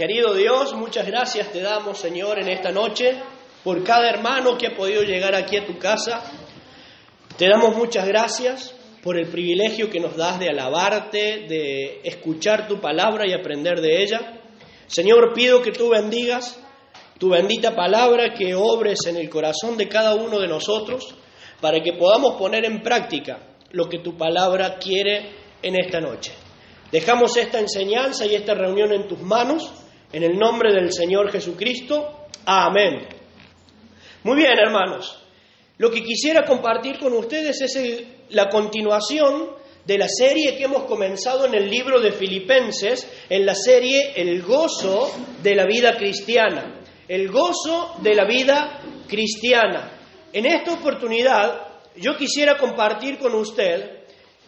Querido Dios, muchas gracias te damos, Señor, en esta noche por cada hermano que ha podido llegar aquí a tu casa. Te damos muchas gracias por el privilegio que nos das de alabarte, de escuchar tu palabra y aprender de ella. Señor, pido que tú bendigas tu bendita palabra, que obres en el corazón de cada uno de nosotros, para que podamos poner en práctica lo que tu palabra quiere en esta noche. Dejamos esta enseñanza y esta reunión en tus manos, en el nombre del Señor Jesucristo. Amén. Muy bien, hermanos. Lo que quisiera compartir con ustedes es la continuación de la serie que hemos comenzado en el libro de Filipenses, en la serie El gozo de la vida cristiana. El gozo de la vida cristiana. En esta oportunidad yo quisiera compartir con usted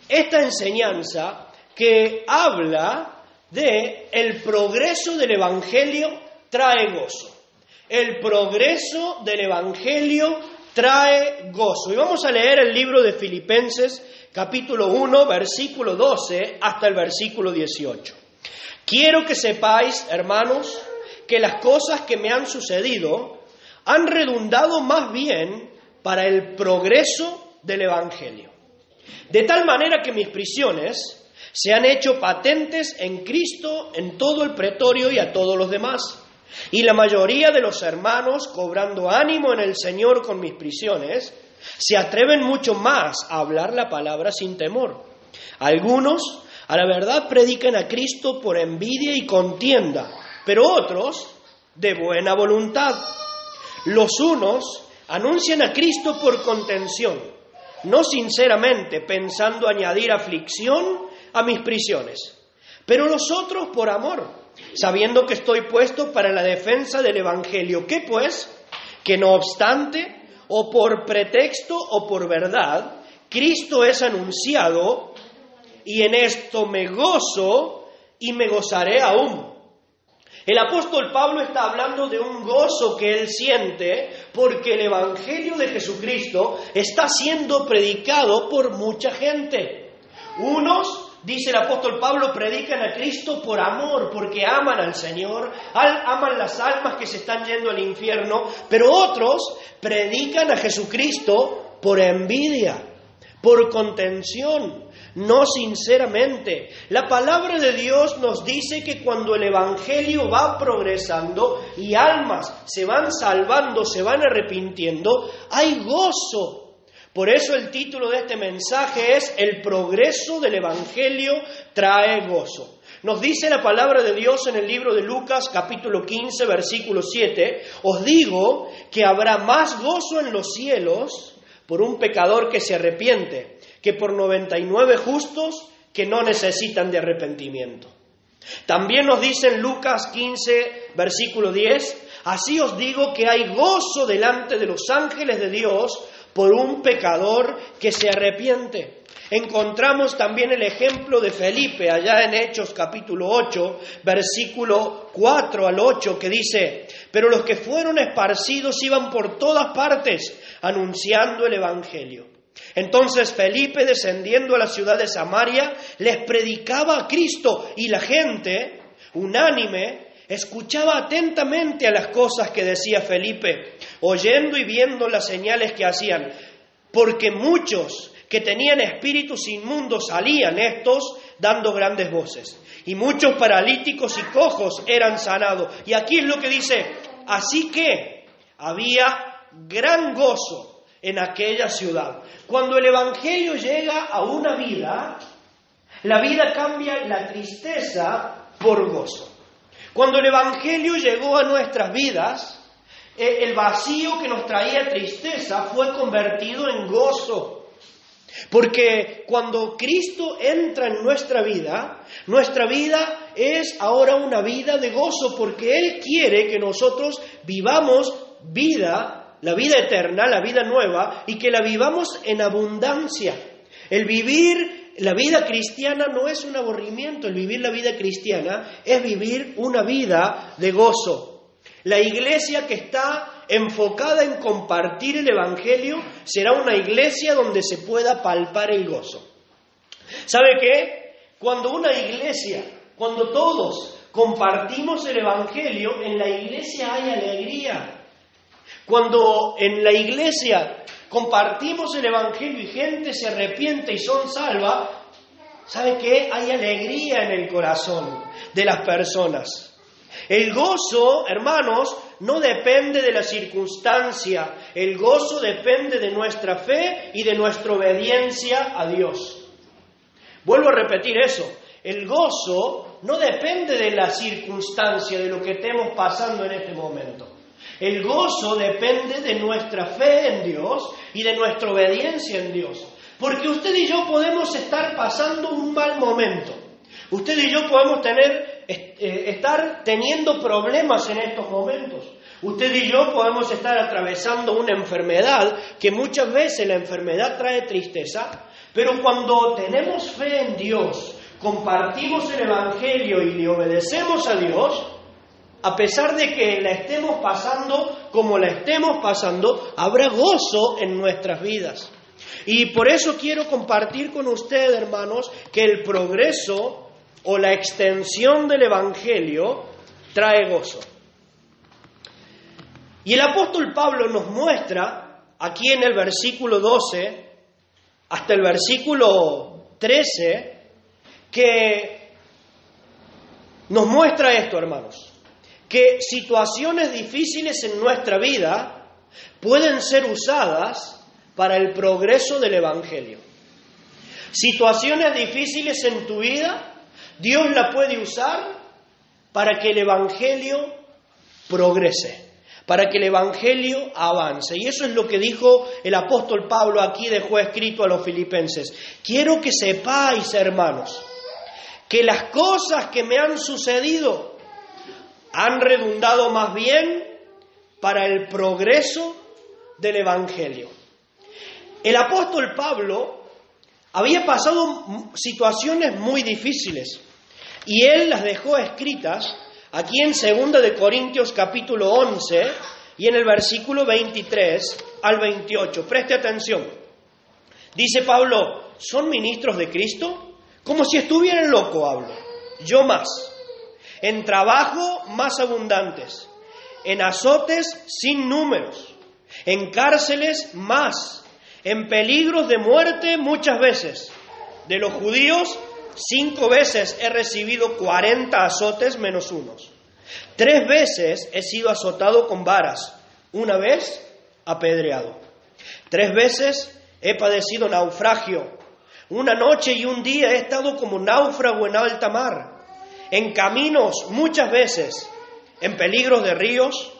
esta enseñanza que habla de el progreso del evangelio trae gozo. El progreso del evangelio trae gozo. Y vamos a leer el libro de Filipenses capítulo 1, versículo 12 hasta el versículo 18. Quiero que sepáis, hermanos, que las cosas que me han sucedido han redundado más bien para el progreso del Evangelio. De tal manera que mis prisiones se han hecho patentes en Cristo en todo el pretorio y a todos los demás. Y la mayoría de los hermanos, cobrando ánimo en el Señor con mis prisiones, se atreven mucho más a hablar la palabra sin temor. Algunos, a la verdad, predican a Cristo por envidia y contienda, pero otros de buena voluntad. Los unos anuncian a Cristo por contención, no sinceramente pensando añadir aflicción a mis prisiones, pero los otros por amor, sabiendo que estoy puesto para la defensa del Evangelio. ¿Qué pues? Que no obstante, o por pretexto o por verdad, Cristo es anunciado y en esto me gozo y me gozaré aún. El apóstol Pablo está hablando de un gozo que él siente porque el Evangelio de Jesucristo está siendo predicado por mucha gente. Unos dice el apóstol Pablo, predican a Cristo por amor, porque aman al Señor, aman las almas que se están yendo al infierno, pero otros predican a Jesucristo por envidia, por contención, no sinceramente. La palabra de Dios nos dice que cuando el Evangelio va progresando y almas se van salvando, se van arrepintiendo, hay gozo por eso el título de este mensaje es El progreso del Evangelio trae gozo. Nos dice la palabra de Dios en el libro de Lucas capítulo 15 versículo 7, os digo que habrá más gozo en los cielos por un pecador que se arrepiente que por 99 justos que no necesitan de arrepentimiento. También nos dice en Lucas 15 versículo 10, así os digo que hay gozo delante de los ángeles de Dios por un pecador que se arrepiente. Encontramos también el ejemplo de Felipe allá en Hechos capítulo 8, versículo 4 al 8, que dice, pero los que fueron esparcidos iban por todas partes anunciando el Evangelio. Entonces Felipe, descendiendo a la ciudad de Samaria, les predicaba a Cristo y la gente, unánime, escuchaba atentamente a las cosas que decía Felipe, oyendo y viendo las señales que hacían, porque muchos que tenían espíritus inmundos salían estos dando grandes voces, y muchos paralíticos y cojos eran sanados. Y aquí es lo que dice, así que había gran gozo en aquella ciudad. Cuando el Evangelio llega a una vida, la vida cambia la tristeza por gozo. Cuando el Evangelio llegó a nuestras vidas, el vacío que nos traía tristeza fue convertido en gozo. Porque cuando Cristo entra en nuestra vida, nuestra vida es ahora una vida de gozo, porque Él quiere que nosotros vivamos vida, la vida eterna, la vida nueva, y que la vivamos en abundancia. El vivir la vida cristiana no es un aburrimiento, el vivir la vida cristiana es vivir una vida de gozo. La iglesia que está enfocada en compartir el Evangelio será una iglesia donde se pueda palpar el gozo. ¿Sabe qué? Cuando una iglesia, cuando todos compartimos el Evangelio, en la iglesia hay alegría. Cuando en la iglesia compartimos el Evangelio y gente se arrepiente y son salvas, ¿sabe qué? Hay alegría en el corazón de las personas. El gozo, hermanos, no depende de la circunstancia, el gozo depende de nuestra fe y de nuestra obediencia a Dios. Vuelvo a repetir eso, el gozo no depende de la circunstancia, de lo que estemos pasando en este momento. El gozo depende de nuestra fe en Dios y de nuestra obediencia en Dios. Porque usted y yo podemos estar pasando un mal momento. Usted y yo podemos tener, eh, estar teniendo problemas en estos momentos. Usted y yo podemos estar atravesando una enfermedad, que muchas veces la enfermedad trae tristeza, pero cuando tenemos fe en Dios, compartimos el Evangelio y le obedecemos a Dios, a pesar de que la estemos pasando como la estemos pasando, habrá gozo en nuestras vidas. Y por eso quiero compartir con ustedes, hermanos, que el progreso o la extensión del Evangelio trae gozo. Y el apóstol Pablo nos muestra, aquí en el versículo 12, hasta el versículo 13, que nos muestra esto, hermanos que situaciones difíciles en nuestra vida pueden ser usadas para el progreso del Evangelio. Situaciones difíciles en tu vida, Dios la puede usar para que el Evangelio progrese, para que el Evangelio avance. Y eso es lo que dijo el apóstol Pablo aquí dejó escrito a los filipenses. Quiero que sepáis, hermanos, que las cosas que me han sucedido, han redundado más bien para el progreso del Evangelio. El apóstol Pablo había pasado situaciones muy difíciles y él las dejó escritas aquí en 2 de Corintios capítulo 11 y en el versículo 23 al 28. Preste atención. Dice Pablo, ¿son ministros de Cristo? Como si estuvieran loco hablo. Yo más en trabajo más abundantes, en azotes sin números, en cárceles más, en peligros de muerte muchas veces. De los judíos, cinco veces he recibido cuarenta azotes menos unos. Tres veces he sido azotado con varas, una vez apedreado. Tres veces he padecido naufragio. Una noche y un día he estado como náufrago en alta mar en caminos muchas veces, en peligros de ríos,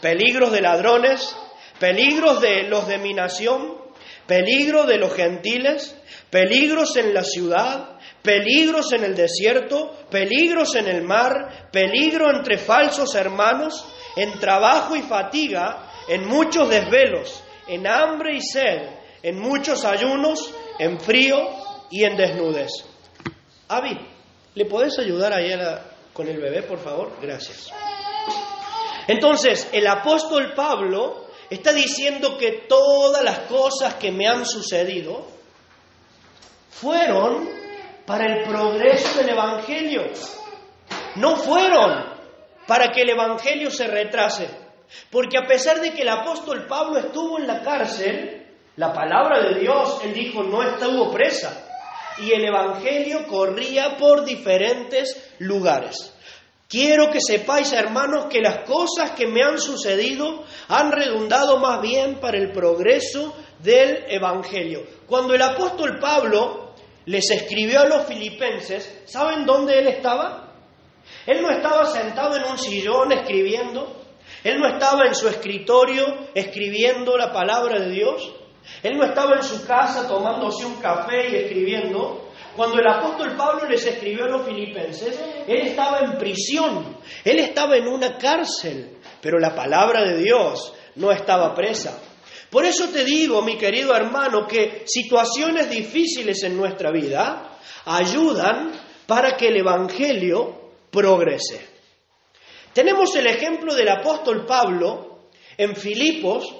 peligros de ladrones, peligros de los de mi nación, peligros de los gentiles, peligros en la ciudad, peligros en el desierto, peligros en el mar, peligro entre falsos hermanos, en trabajo y fatiga, en muchos desvelos, en hambre y sed, en muchos ayunos, en frío y en desnudez. Avi, ¿Le podés ayudar ahí con el bebé, por favor? Gracias. Entonces, el apóstol Pablo está diciendo que todas las cosas que me han sucedido fueron para el progreso del Evangelio. No fueron para que el Evangelio se retrase. Porque a pesar de que el apóstol Pablo estuvo en la cárcel, la palabra de Dios, él dijo, no estuvo presa y el Evangelio corría por diferentes lugares. Quiero que sepáis, hermanos, que las cosas que me han sucedido han redundado más bien para el progreso del Evangelio. Cuando el apóstol Pablo les escribió a los filipenses, ¿saben dónde él estaba? Él no estaba sentado en un sillón escribiendo, él no estaba en su escritorio escribiendo la palabra de Dios, él no estaba en su casa tomándose un café y escribiendo. Cuando el apóstol Pablo les escribió a los filipenses, él estaba en prisión, él estaba en una cárcel, pero la palabra de Dios no estaba presa. Por eso te digo, mi querido hermano, que situaciones difíciles en nuestra vida ayudan para que el Evangelio progrese. Tenemos el ejemplo del apóstol Pablo en Filipos,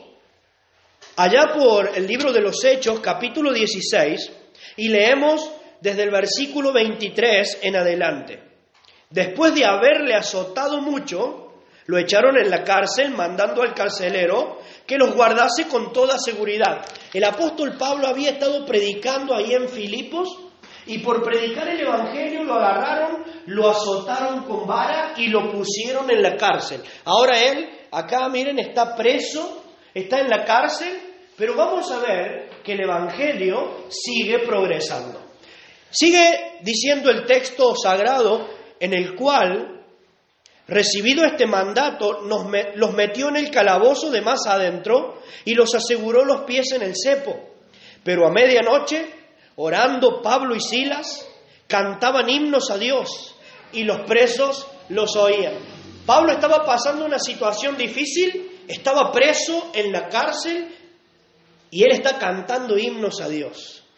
allá por el libro de los Hechos, capítulo 16, y leemos desde el versículo 23 en adelante. después de haberle azotado mucho, lo echaron en la cárcel mandando al carcelero que los guardase con toda seguridad. El apóstol Pablo había estado predicando ahí en Filipos y por predicar el Evangelio lo agarraron, lo azotaron con vara y lo pusieron en la cárcel. Ahora él, acá miren, está preso, está en la cárcel, pero vamos a ver que el Evangelio sigue progresando. Sigue diciendo el texto sagrado en el cual, recibido este mandato, nos los metió en el calabozo de más adentro y los aseguró los pies en el cepo. Pero a medianoche, orando Pablo y Silas, cantaban himnos a Dios y los presos los oían. Pablo estaba pasando una situación difícil, estaba preso en la cárcel y él está cantando himnos a Dios.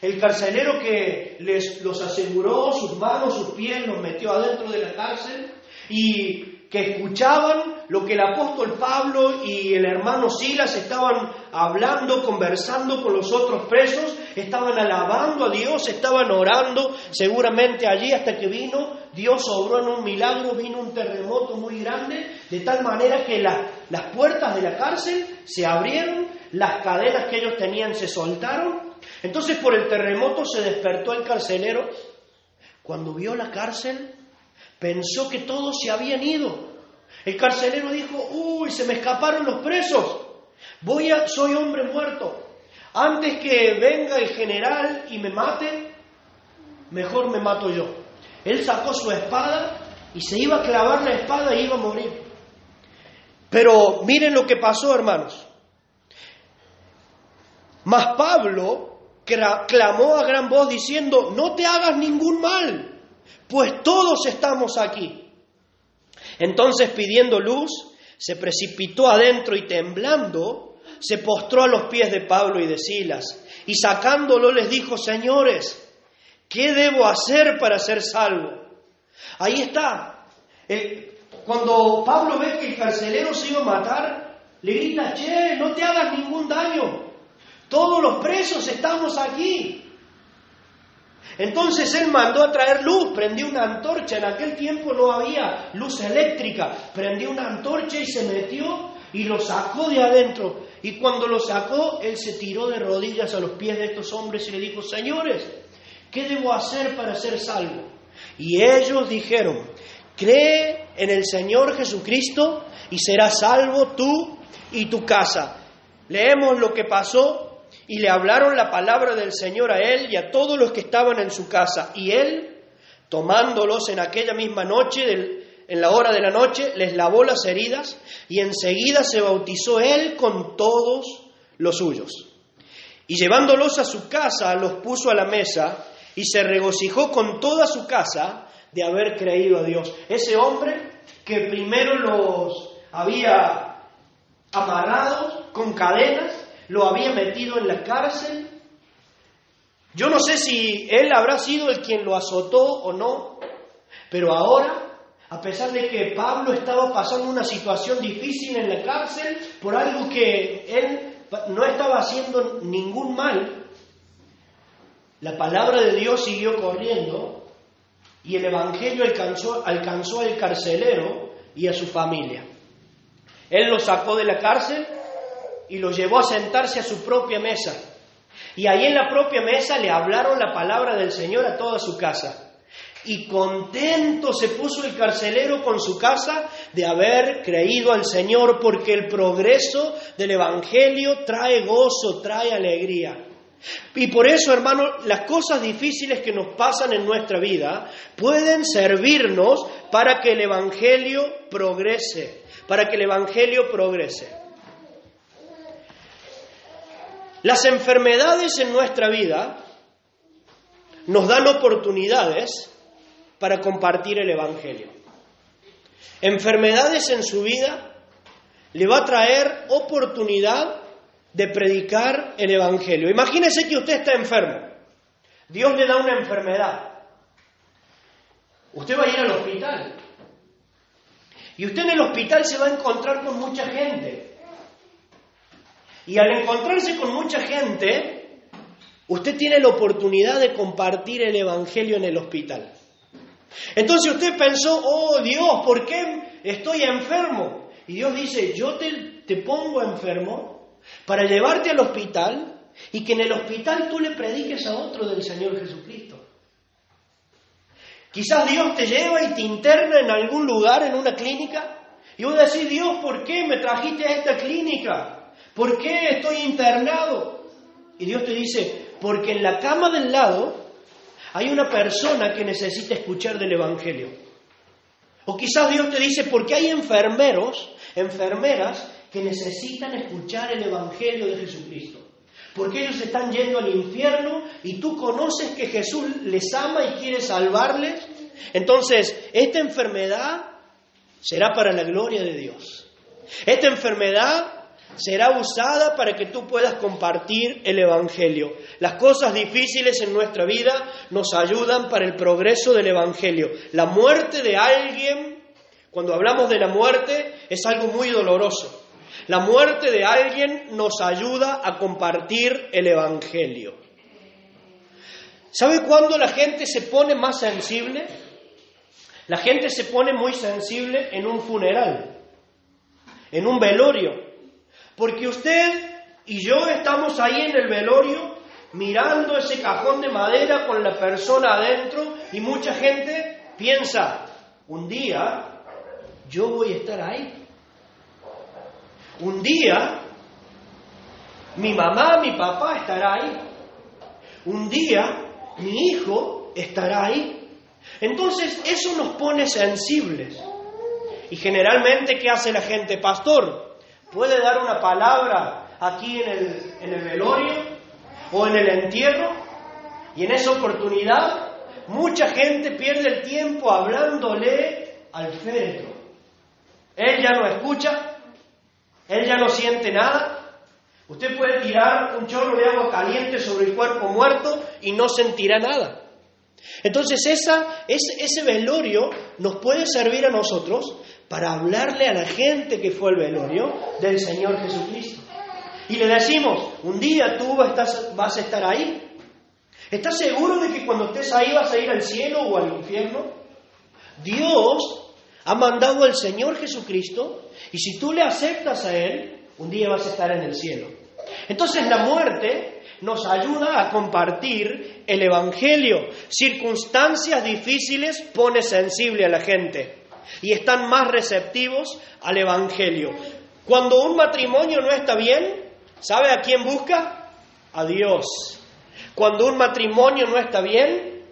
El carcelero que les los aseguró, sus manos, sus pies, los metió adentro de la cárcel y que escuchaban lo que el apóstol Pablo y el hermano Silas estaban hablando, conversando con los otros presos, estaban alabando a Dios, estaban orando, seguramente allí hasta que vino, Dios obró en un milagro, vino un terremoto muy grande, de tal manera que las puertas de la cárcel se abrieron, las cadenas que ellos tenían se soltaron entonces por el terremoto se despertó el carcelero. Cuando vio la cárcel, pensó que todos se habían ido. El carcelero dijo, uy, se me escaparon los presos. Voy a, soy hombre muerto. Antes que venga el general y me mate, mejor me mato yo. Él sacó su espada y se iba a clavar la espada y iba a morir. Pero miren lo que pasó, hermanos. Mas Pablo clamó a gran voz diciendo, no te hagas ningún mal, pues todos estamos aquí. Entonces pidiendo luz, se precipitó adentro y temblando, se postró a los pies de Pablo y de Silas, y sacándolo les dijo, señores, ¿qué debo hacer para ser salvo? Ahí está. cuando Pablo ve que el carcelero se iba a matar, le grita, che, no te hagas ningún daño, todos los presos estamos aquí. Entonces él mandó a traer luz, prendió una antorcha, en aquel tiempo no había luz eléctrica, prendió una antorcha y se metió y lo sacó de adentro. Y cuando lo sacó, él se tiró de rodillas a los pies de estos hombres y le dijo, señores, ¿qué debo hacer para ser salvo? Y ellos dijeron, cree en el Señor Jesucristo y serás salvo tú y tu casa. Leemos lo que pasó y le hablaron la palabra del Señor a él y a todos los que estaban en su casa. Y él, tomándolos en aquella misma noche, en la hora de la noche, les lavó las heridas y enseguida se bautizó él con todos los suyos. Y llevándolos a su casa, los puso a la mesa y se regocijó con toda su casa de haber creído a Dios. Ese hombre que primero los había amarrado con cadenas, lo había metido en la cárcel. Yo no sé si él habrá sido el quien lo azotó o no, pero ahora, a pesar de que Pablo estaba pasando una situación difícil en la cárcel por algo que él no estaba haciendo ningún mal, la palabra de Dios siguió corriendo y el Evangelio alcanzó, alcanzó al carcelero y a su familia. Él lo sacó de la cárcel y lo llevó a sentarse a su propia mesa. Y ahí en la propia mesa le hablaron la palabra del Señor a toda su casa. Y contento se puso el carcelero con su casa de haber creído al Señor, porque el progreso del Evangelio trae gozo, trae alegría. Y por eso, hermano, las cosas difíciles que nos pasan en nuestra vida pueden servirnos para que el Evangelio progrese, para que el Evangelio progrese. Las enfermedades en nuestra vida nos dan oportunidades para compartir el Evangelio. Enfermedades en su vida le va a traer oportunidad de predicar el Evangelio. Imagínese que usted está enfermo. Dios le da una enfermedad. Usted va a ir al hospital. Y usted en el hospital se va a encontrar con mucha gente. Y al encontrarse con mucha gente, usted tiene la oportunidad de compartir el Evangelio en el hospital. Entonces usted pensó, oh Dios, ¿por qué estoy enfermo? Y Dios dice, yo te, te pongo enfermo para llevarte al hospital y que en el hospital tú le prediques a otro del Señor Jesucristo. Quizás Dios te lleva y te interna en algún lugar, en una clínica, y vos decís, Dios, ¿por qué me trajiste a esta clínica? ¿Por qué estoy internado? Y Dios te dice, porque en la cama del lado hay una persona que necesita escuchar del Evangelio. O quizás Dios te dice, porque hay enfermeros, enfermeras, que necesitan escuchar el Evangelio de Jesucristo. Porque ellos están yendo al infierno y tú conoces que Jesús les ama y quiere salvarles. Entonces, esta enfermedad será para la gloria de Dios. Esta enfermedad será usada para que tú puedas compartir el Evangelio. Las cosas difíciles en nuestra vida nos ayudan para el progreso del Evangelio. La muerte de alguien, cuando hablamos de la muerte, es algo muy doloroso. La muerte de alguien nos ayuda a compartir el Evangelio. ¿Sabe cuándo la gente se pone más sensible? La gente se pone muy sensible en un funeral, en un velorio. Porque usted y yo estamos ahí en el velorio mirando ese cajón de madera con la persona adentro y mucha gente piensa, un día yo voy a estar ahí. Un día mi mamá, mi papá estará ahí. Un día mi hijo estará ahí. Entonces eso nos pone sensibles. Y generalmente, ¿qué hace la gente? Pastor, ¿puede dar una palabra aquí en el, en el velorio o en el entierro? Y en esa oportunidad, mucha gente pierde el tiempo hablándole al féretro. Él ya no escucha, él ya no siente nada. Usted puede tirar un chorro de agua caliente sobre el cuerpo muerto y no sentirá nada. Entonces esa, ese, ese velorio nos puede servir a nosotros para hablarle a la gente que fue al velorio del Señor Jesucristo. Y le decimos, un día tú vas, a estar ahí. ¿Estás seguro de que cuando estés ahí vas a ir al cielo o al infierno? Dios ha mandado al Señor Jesucristo y si tú le aceptas a Él, un día vas a estar en el cielo. Entonces la muerte nos ayuda a compartir el Evangelio. Circunstancias difíciles pone sensible a la gente y están más receptivos al Evangelio. Cuando un matrimonio no está bien, ¿sabe a quién busca? A Dios. Cuando un matrimonio no está bien,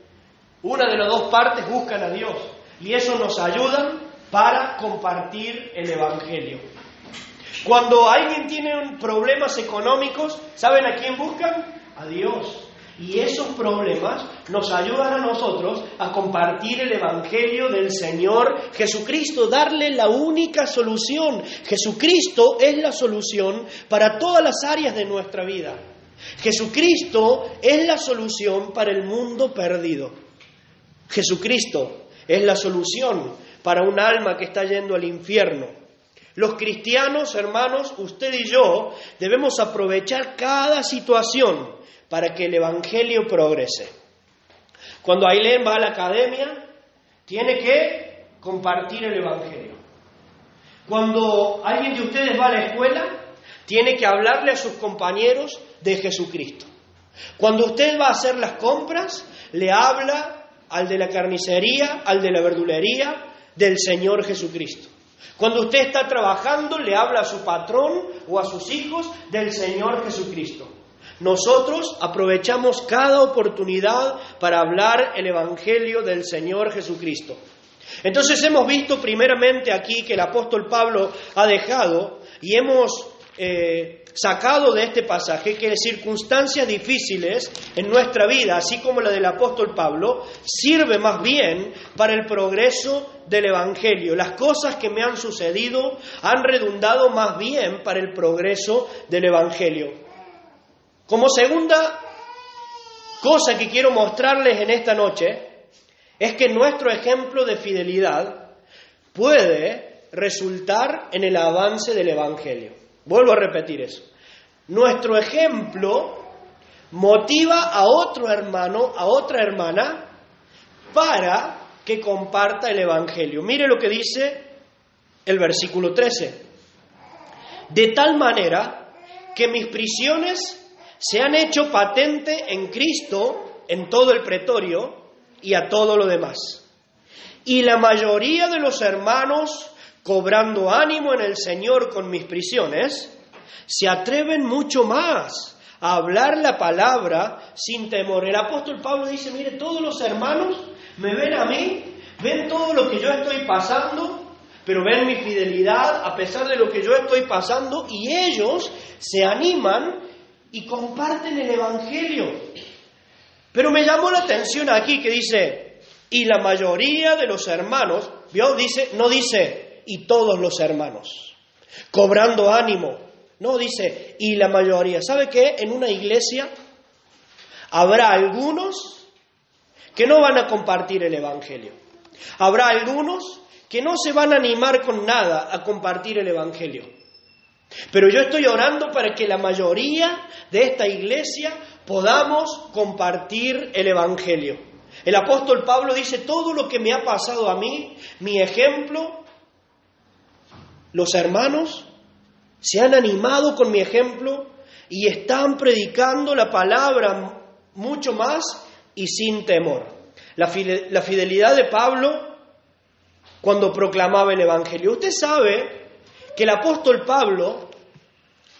una de las dos partes buscan a Dios. Y eso nos ayuda para compartir el Evangelio. Cuando alguien tiene problemas económicos, ¿saben a quién buscan? A Dios. Y esos problemas nos ayudan a nosotros a compartir el Evangelio del Señor Jesucristo, darle la única solución. Jesucristo es la solución para todas las áreas de nuestra vida. Jesucristo es la solución para el mundo perdido. Jesucristo es la solución para un alma que está yendo al infierno. Los cristianos, hermanos, usted y yo, debemos aprovechar cada situación para que el Evangelio progrese. Cuando Ailén va a la academia, tiene que compartir el Evangelio. Cuando alguien de ustedes va a la escuela, tiene que hablarle a sus compañeros de Jesucristo. Cuando usted va a hacer las compras, le habla al de la carnicería, al de la verdulería, del Señor Jesucristo. Cuando usted está trabajando, le habla a su patrón o a sus hijos del Señor Jesucristo. Nosotros aprovechamos cada oportunidad para hablar el Evangelio del Señor Jesucristo. Entonces hemos visto primeramente aquí que el apóstol Pablo ha dejado y hemos eh, sacado de este pasaje que circunstancias difíciles en nuestra vida, así como la del apóstol Pablo, sirve más bien para el progreso del Evangelio. Las cosas que me han sucedido han redundado más bien para el progreso del Evangelio. Como segunda cosa que quiero mostrarles en esta noche, es que nuestro ejemplo de fidelidad puede resultar en el avance del Evangelio. Vuelvo a repetir eso. Nuestro ejemplo motiva a otro hermano, a otra hermana, para que comparta el Evangelio. Mire lo que dice el versículo 13. De tal manera que mis prisiones se han hecho patente en Cristo en todo el pretorio, y a todo lo demás. Y la mayoría de los hermanos, cobrando ánimo en el Señor con mis prisiones, se atreven mucho más a hablar la palabra sin temor. El apóstol Pablo dice, mire, todos los hermanos me ven a mí, ven todo lo que yo estoy pasando, pero ven mi fidelidad a pesar de lo que yo estoy pasando y ellos se animan y comparten el Evangelio. Pero me llamó la atención aquí que dice, y la mayoría de los hermanos, ¿vio? Dice, no dice, y todos los hermanos, cobrando ánimo. No dice, y la mayoría. ¿Sabe qué? En una iglesia habrá algunos que no van a compartir el Evangelio. Habrá algunos que no se van a animar con nada a compartir el Evangelio. Pero yo estoy orando para que la mayoría de esta iglesia podamos compartir el Evangelio. El apóstol Pablo dice, todo lo que me ha pasado a mí, mi ejemplo, los hermanos se han animado con mi ejemplo y están predicando la palabra mucho más y sin temor. La fidelidad de Pablo cuando proclamaba el Evangelio. Usted sabe que el apóstol Pablo,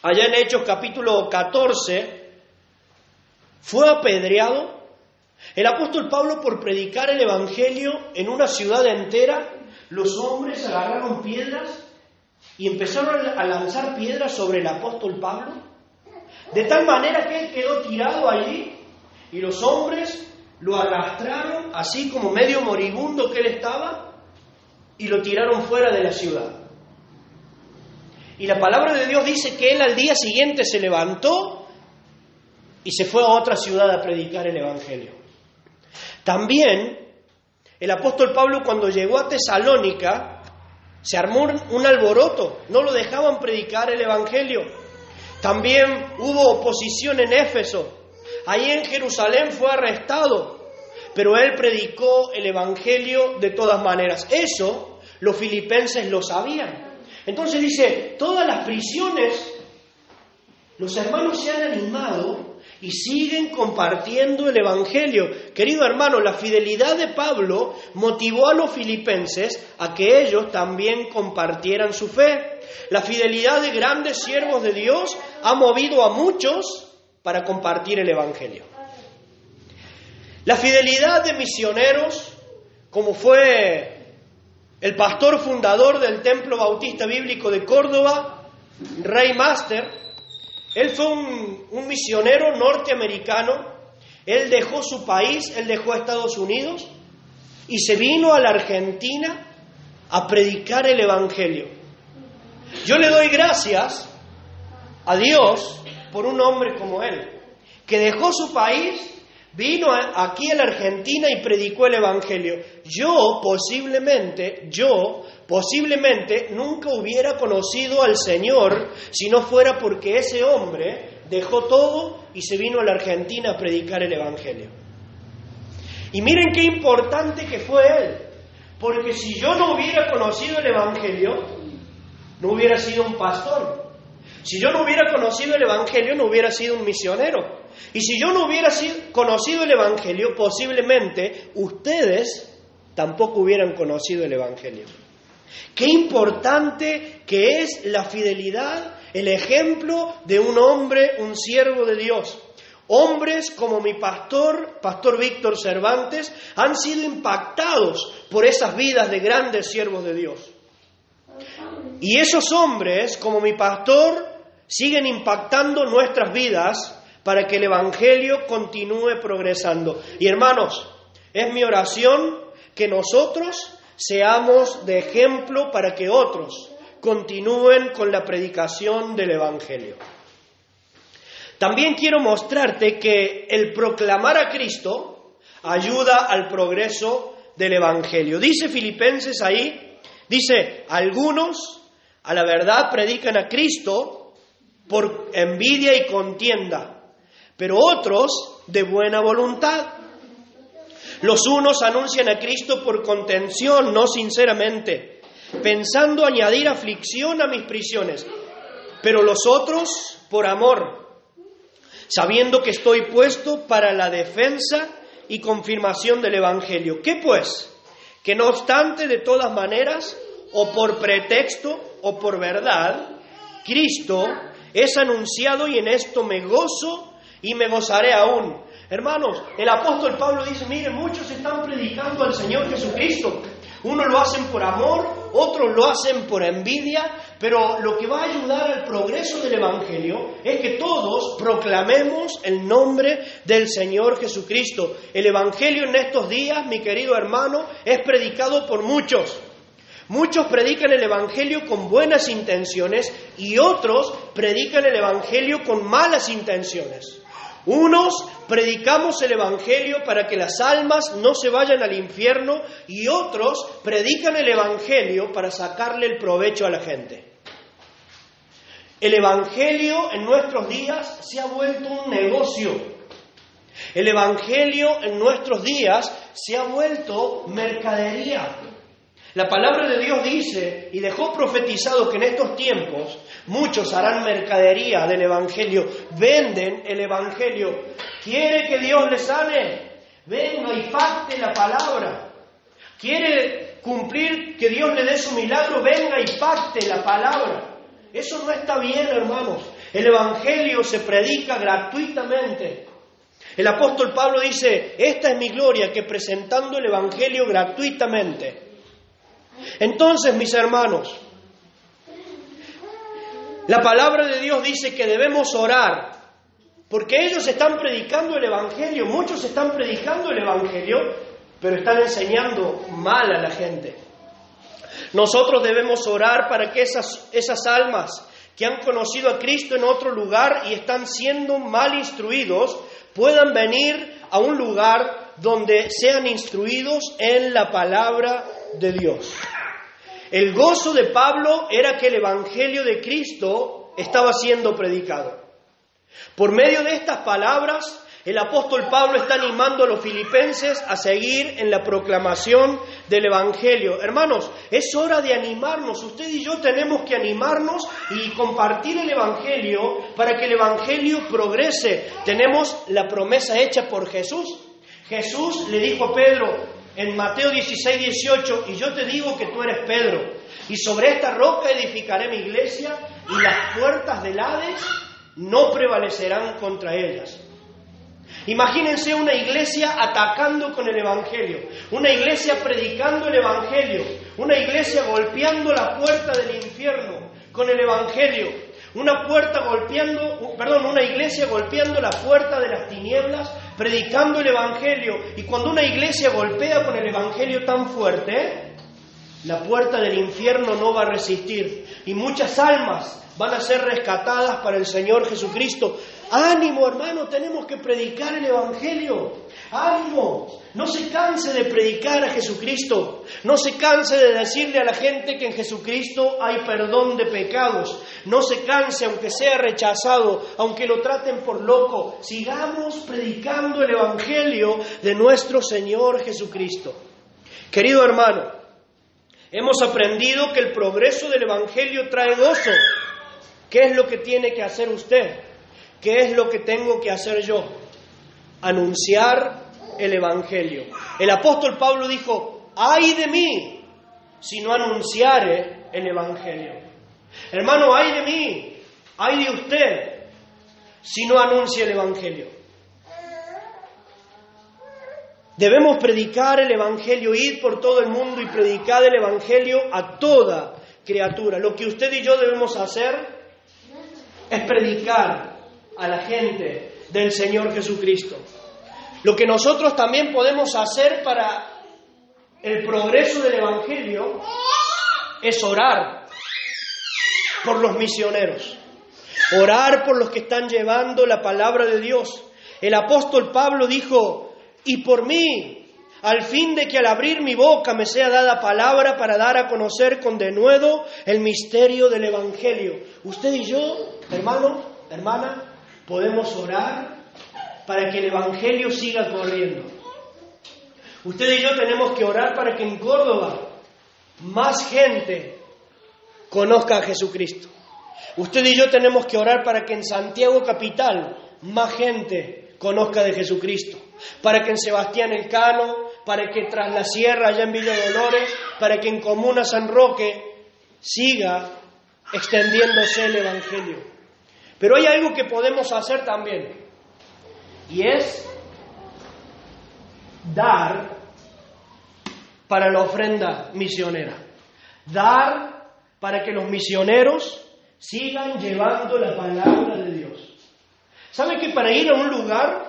allá en Hechos capítulo 14, fue apedreado. El apóstol Pablo por predicar el Evangelio en una ciudad entera, los hombres agarraron piedras y empezaron a lanzar piedras sobre el apóstol Pablo, de tal manera que él quedó tirado allí y los hombres lo arrastraron, así como medio moribundo que él estaba, y lo tiraron fuera de la ciudad. Y la palabra de Dios dice que él al día siguiente se levantó y se fue a otra ciudad a predicar el Evangelio. También el apóstol Pablo cuando llegó a Tesalónica se armó un alboroto, no lo dejaban predicar el Evangelio. También hubo oposición en Éfeso. Ahí en Jerusalén fue arrestado, pero él predicó el Evangelio de todas maneras. Eso los filipenses lo sabían. Entonces dice, todas las prisiones, los hermanos se han animado y siguen compartiendo el Evangelio. Querido hermano, la fidelidad de Pablo motivó a los filipenses a que ellos también compartieran su fe. La fidelidad de grandes siervos de Dios ha movido a muchos para compartir el Evangelio. La fidelidad de misioneros, como fue el pastor fundador del Templo Bautista Bíblico de Córdoba, Rey Master, él fue un, misionero norteamericano, él dejó su país, él dejó a Estados Unidos y se vino a la Argentina a predicar el Evangelio. Yo le doy gracias a Dios por un hombre como él, que dejó su país, vino aquí a la Argentina y predicó el Evangelio. Yo posiblemente, yo Posiblemente nunca hubiera conocido al Señor si no fuera porque ese hombre dejó todo y se vino a la Argentina a predicar el Evangelio. Y miren qué importante que fue él, porque si yo no hubiera conocido el Evangelio, no hubiera sido un pastor. Si yo no hubiera conocido el Evangelio, no hubiera sido un misionero. Y si yo no hubiera conocido el Evangelio, posiblemente ustedes tampoco hubieran conocido el Evangelio. Qué importante que es la fidelidad, el ejemplo de un hombre, un siervo de Dios. Hombres como mi pastor, Pastor Víctor Cervantes, han sido impactados por esas vidas de grandes siervos de Dios. Y esos hombres, como mi pastor, siguen impactando nuestras vidas para que el Evangelio continúe progresando. Y hermanos, es mi oración que nosotros seamos de ejemplo para que otros continúen con la predicación del Evangelio. También quiero mostrarte que el proclamar a Cristo ayuda al progreso del Evangelio. Dice Filipenses ahí, dice, algunos a la verdad predican a Cristo por envidia y contienda, pero otros de buena voluntad. Los unos anuncian a Cristo por contención, no sinceramente, pensando añadir aflicción a mis prisiones, pero los otros por amor, sabiendo que estoy puesto para la defensa y confirmación del Evangelio. ¿Qué pues? Que no obstante, de todas maneras, o por pretexto o por verdad, Cristo es anunciado y en esto me gozo y me gozaré aún. Hermanos, el apóstol Pablo dice, miren, muchos están predicando al Señor Jesucristo. Unos lo hacen por amor, otros lo hacen por envidia, pero lo que va a ayudar al progreso del Evangelio es que todos proclamemos el nombre del Señor Jesucristo. El Evangelio en estos días, mi querido hermano, es predicado por muchos. Muchos predican el Evangelio con buenas intenciones y otros predican el Evangelio con malas intenciones. Unos predicamos el Evangelio para que las almas no se vayan al infierno y otros predican el Evangelio para sacarle el provecho a la gente. El Evangelio en nuestros días se ha vuelto un negocio. El Evangelio en nuestros días se ha vuelto mercadería. La palabra de Dios dice y dejó profetizado que en estos tiempos muchos harán mercadería del Evangelio, venden el Evangelio. ¿Quiere que Dios le sane? Venga y pacte la palabra. ¿Quiere cumplir que Dios le dé su milagro? Venga y pacte la palabra. Eso no está bien, hermanos. El Evangelio se predica gratuitamente. El apóstol Pablo dice, esta es mi gloria, que presentando el Evangelio gratuitamente entonces, mis hermanos, la palabra de Dios dice que debemos orar, porque ellos están predicando el Evangelio, muchos están predicando el Evangelio, pero están enseñando mal a la gente. Nosotros debemos orar para que esas, esas almas que han conocido a Cristo en otro lugar y están siendo mal instruidos, puedan venir a un lugar donde sean instruidos en la palabra de Dios. El gozo de Pablo era que el Evangelio de Cristo estaba siendo predicado. Por medio de estas palabras, el apóstol Pablo está animando a los filipenses a seguir en la proclamación del Evangelio. Hermanos, es hora de animarnos. Usted y yo tenemos que animarnos y compartir el Evangelio para que el Evangelio progrese. Tenemos la promesa hecha por Jesús. Jesús le dijo a Pedro, en Mateo 16, 18, y yo te digo que tú eres Pedro, y sobre esta roca edificaré mi iglesia, y las puertas del Hades no prevalecerán contra ellas. Imagínense una iglesia atacando con el Evangelio, una iglesia predicando el Evangelio, una iglesia golpeando la puerta del infierno con el Evangelio, una puerta golpeando, perdón, una iglesia golpeando la puerta de las tinieblas, predicando el Evangelio. Y cuando una iglesia golpea con el Evangelio tan fuerte, la puerta del infierno no va a resistir. Y muchas almas van a ser rescatadas para el Señor Jesucristo. Ánimo, hermano, tenemos que predicar el Evangelio. Ánimo, no se canse de predicar a Jesucristo. No se canse de decirle a la gente que en Jesucristo hay perdón de pecados. No se canse aunque sea rechazado, aunque lo traten por loco. Sigamos predicando el Evangelio de nuestro Señor Jesucristo. Querido hermano, hemos aprendido que el progreso del Evangelio trae gozo. ¿Qué es lo que tiene que hacer usted? ¿Qué es lo que tengo que hacer yo? Anunciar el Evangelio. El apóstol Pablo dijo, ay de mí si no anunciare el Evangelio. Hermano, ay de mí, ay de usted si no anuncia el Evangelio. Debemos predicar el Evangelio, ir por todo el mundo y predicar el Evangelio a toda criatura. Lo que usted y yo debemos hacer es predicar a la gente del Señor Jesucristo. Lo que nosotros también podemos hacer para el progreso del Evangelio es orar por los misioneros, orar por los que están llevando la palabra de Dios. El apóstol Pablo dijo, y por mí, al fin de que al abrir mi boca me sea dada palabra para dar a conocer con denuedo el misterio del Evangelio. Usted y yo, hermano, hermana, podemos orar para que el Evangelio siga corriendo. Usted y yo tenemos que orar para que en Córdoba más gente conozca a Jesucristo. Usted y yo tenemos que orar para que en Santiago Capital más gente conozca de Jesucristo. Para que en Sebastián el Cano, para que tras la sierra, allá en Villa Dolores, para que en Comuna San Roque siga extendiéndose el Evangelio. Pero hay algo que podemos hacer también, y es dar para la ofrenda misionera. Dar para que los misioneros sigan llevando la palabra de Dios. ¿Sabe que para ir a un lugar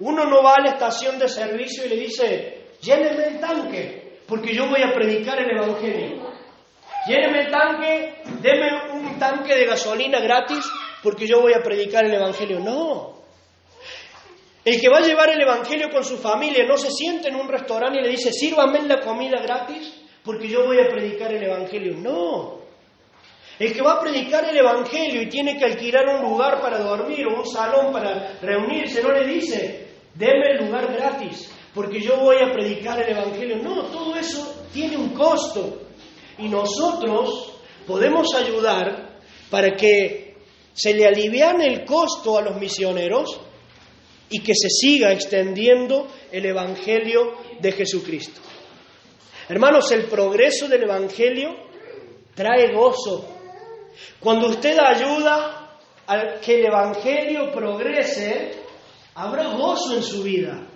uno no va a la estación de servicio y le dice, lléneme el tanque, porque yo voy a predicar el Evangelio? Lléneme el tanque, deme un tanque de gasolina gratis, porque yo voy a predicar el Evangelio. No. El que va a llevar el Evangelio con su familia no se siente en un restaurante y le dice, sírvame la comida gratis, porque yo voy a predicar el Evangelio. No. El que va a predicar el Evangelio y tiene que alquilar un lugar para dormir o un salón para reunirse, no le dice, deme el lugar gratis, porque yo voy a predicar el Evangelio. No, todo eso tiene un costo. Y nosotros podemos ayudar para que se le aliviane el costo a los misioneros y que se siga extendiendo el Evangelio de Jesucristo. Hermanos, el progreso del Evangelio trae gozo. Cuando usted ayuda a que el Evangelio progrese, habrá gozo en su vida.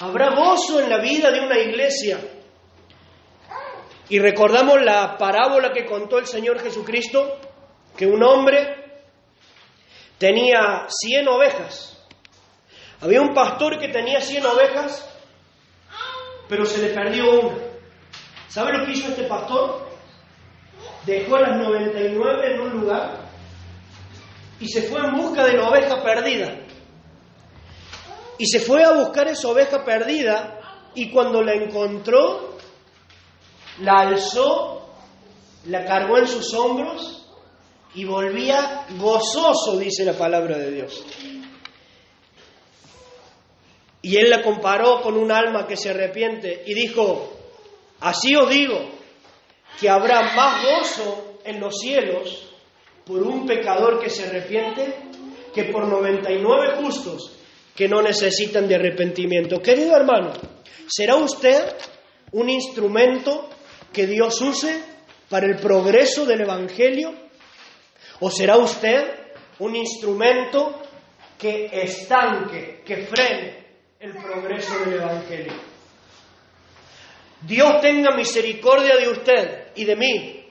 Habrá gozo en la vida de una iglesia. Y recordamos la parábola que contó el Señor Jesucristo, que un hombre tenía cien ovejas. Había un pastor que tenía cien ovejas, pero se le perdió una. ¿Sabe lo que hizo este pastor? Dejó las 99 en un lugar y se fue en busca de la oveja perdida. Y se fue a buscar esa oveja perdida y cuando la encontró, la alzó, la cargó en sus hombros y volvía gozoso, dice la palabra de Dios. Y él la comparó con un alma que se arrepiente y dijo, así os digo, que habrá más gozo en los cielos por un pecador que se arrepiente que por 99 justos que no necesitan de arrepentimiento. Querido hermano, ¿será usted un instrumento que Dios use para el progreso del Evangelio? ¿O será usted un instrumento que estanque, que frene el progreso del Evangelio? Dios tenga misericordia de usted y de mí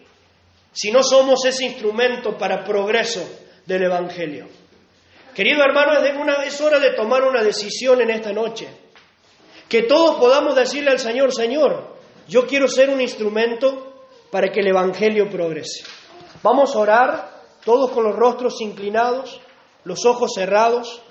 si no somos ese instrumento para progreso del Evangelio. Querido hermano, es hora de tomar una decisión en esta noche. Que todos podamos decirle al Señor, Señor, yo quiero ser un instrumento para que el Evangelio progrese. Vamos a orar, todos con los rostros inclinados, los ojos cerrados.